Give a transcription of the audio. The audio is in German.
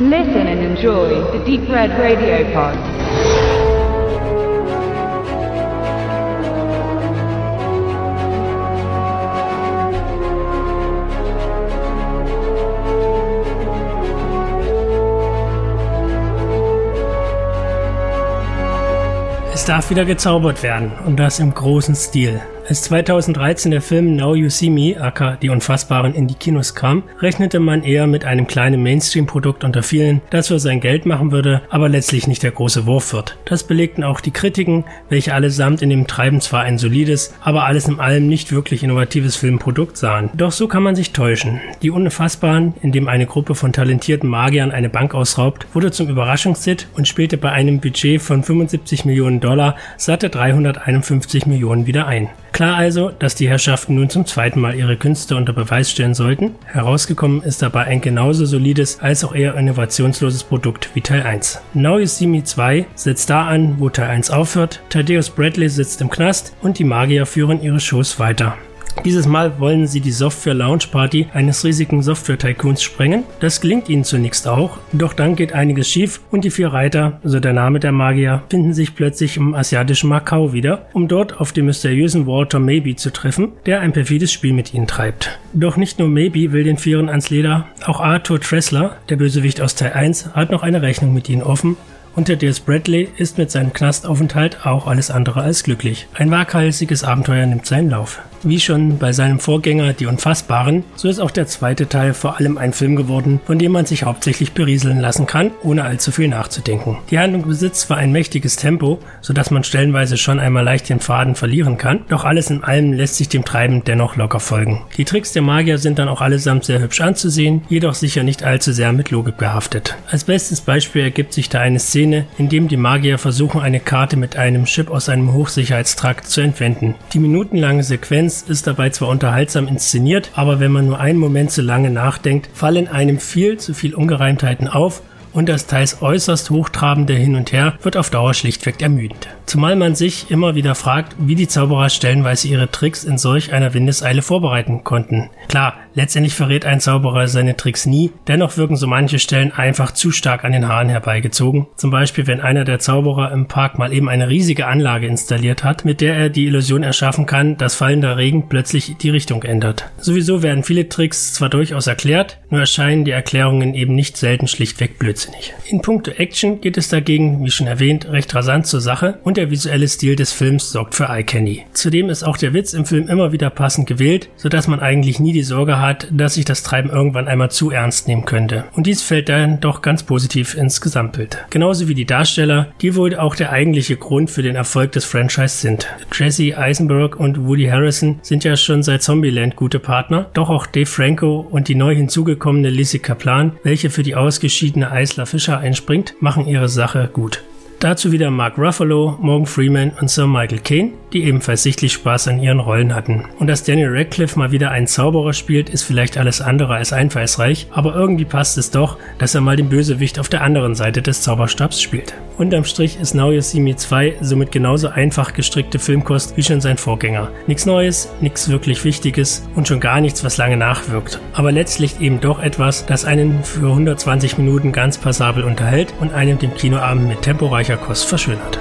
Listen and enjoy the Deep Red Radio Pod. Es darf wieder gezaubert werden und das im großen Stil. Als 2013 der Film Now You See Me, aka Die Unfassbaren, in die Kinos kam, rechnete man eher mit einem kleinen Mainstream-Produkt unter vielen, das für sein Geld machen würde, aber letztlich nicht der große Wurf wird. Das belegten auch die Kritiken, welche allesamt in dem Treiben zwar ein solides, aber alles in allem nicht wirklich innovatives Filmprodukt sahen. Doch so kann man sich täuschen. Die Unfassbaren, in dem eine Gruppe von talentierten Magiern eine Bank ausraubt, wurde zum Überraschungshit und spielte bei einem Budget von 75 Millionen Dollar satte 351 Millionen wieder ein. Klar also, dass die Herrschaften nun zum zweiten Mal ihre Künste unter Beweis stellen sollten. Herausgekommen ist dabei ein genauso solides als auch eher innovationsloses Produkt wie Teil 1. Now You See Me 2 setzt da an, wo Teil 1 aufhört. Thaddeus Bradley sitzt im Knast und die Magier führen ihre Shows weiter. Dieses Mal wollen sie die Software-Launch-Party eines riesigen Software-Tycoons sprengen. Das gelingt ihnen zunächst auch, doch dann geht einiges schief und die vier Reiter, so der Name der Magier, finden sich plötzlich im asiatischen Macau wieder, um dort auf den mysteriösen Walter Maybe zu treffen, der ein perfides Spiel mit ihnen treibt. Doch nicht nur Maybe will den Vieren ans Leder, auch Arthur Tressler, der Bösewicht aus Teil 1, hat noch eine Rechnung mit ihnen offen und der DS Bradley ist mit seinem Knastaufenthalt auch alles andere als glücklich. Ein waghalsiges Abenteuer nimmt seinen Lauf. Wie schon bei seinem Vorgänger Die Unfassbaren, so ist auch der zweite Teil vor allem ein Film geworden, von dem man sich hauptsächlich berieseln lassen kann, ohne allzu viel nachzudenken. Die Handlung besitzt zwar ein mächtiges Tempo, so dass man stellenweise schon einmal leicht den Faden verlieren kann, doch alles in allem lässt sich dem Treiben dennoch locker folgen. Die Tricks der Magier sind dann auch allesamt sehr hübsch anzusehen, jedoch sicher nicht allzu sehr mit Logik behaftet. Als bestes Beispiel ergibt sich da eine Szene, in dem die Magier versuchen, eine Karte mit einem Chip aus einem Hochsicherheitstrakt zu entwenden. Die minutenlange Sequenz Sequenz ist dabei zwar unterhaltsam inszeniert, aber wenn man nur einen Moment zu lange nachdenkt, fallen einem viel zu viel Ungereimtheiten auf und das teils äußerst hochtrabende Hin und Her wird auf Dauer schlichtweg ermüdend. Zumal man sich immer wieder fragt, wie die Zauberer stellenweise ihre Tricks in solch einer Windeseile vorbereiten konnten. Klar, letztendlich verrät ein Zauberer seine Tricks nie, dennoch wirken so manche Stellen einfach zu stark an den Haaren herbeigezogen. Zum Beispiel, wenn einer der Zauberer im Park mal eben eine riesige Anlage installiert hat, mit der er die Illusion erschaffen kann, dass fallender Regen plötzlich die Richtung ändert. Sowieso werden viele Tricks zwar durchaus erklärt, nur erscheinen die Erklärungen eben nicht selten schlichtweg blödsinnig. In puncto Action geht es dagegen, wie schon erwähnt, recht rasant zur Sache und der visuelle Stil des Films sorgt für Eye Candy. Zudem ist auch der Witz im Film immer wieder passend gewählt, sodass man eigentlich nie die Sorge hat, dass sich das Treiben irgendwann einmal zu ernst nehmen könnte. Und dies fällt dann doch ganz positiv ins Gesamtbild. Genauso wie die Darsteller, die wohl auch der eigentliche Grund für den Erfolg des Franchise sind. Jesse Eisenberg und Woody Harrison sind ja schon seit Zombieland gute Partner, doch auch Dave Franco und die neu hinzugekommene Lizzie Kaplan, welche für die ausgeschiedene Isla Fischer einspringt, machen ihre Sache gut. Dazu wieder Mark Ruffalo, Morgan Freeman und Sir Michael Caine, die ebenfalls sichtlich Spaß an ihren Rollen hatten. Und dass Daniel Radcliffe mal wieder einen Zauberer spielt, ist vielleicht alles andere als einfallsreich, aber irgendwie passt es doch, dass er mal den Bösewicht auf der anderen Seite des Zauberstabs spielt. Unterm Strich ist Now You See Me 2 somit genauso einfach gestrickte Filmkost wie schon sein Vorgänger. Nichts Neues, nichts wirklich Wichtiges und schon gar nichts, was lange nachwirkt. Aber letztlich eben doch etwas, das einen für 120 Minuten ganz passabel unterhält und einem den Kinoabend mit temporeicher Kost verschönert.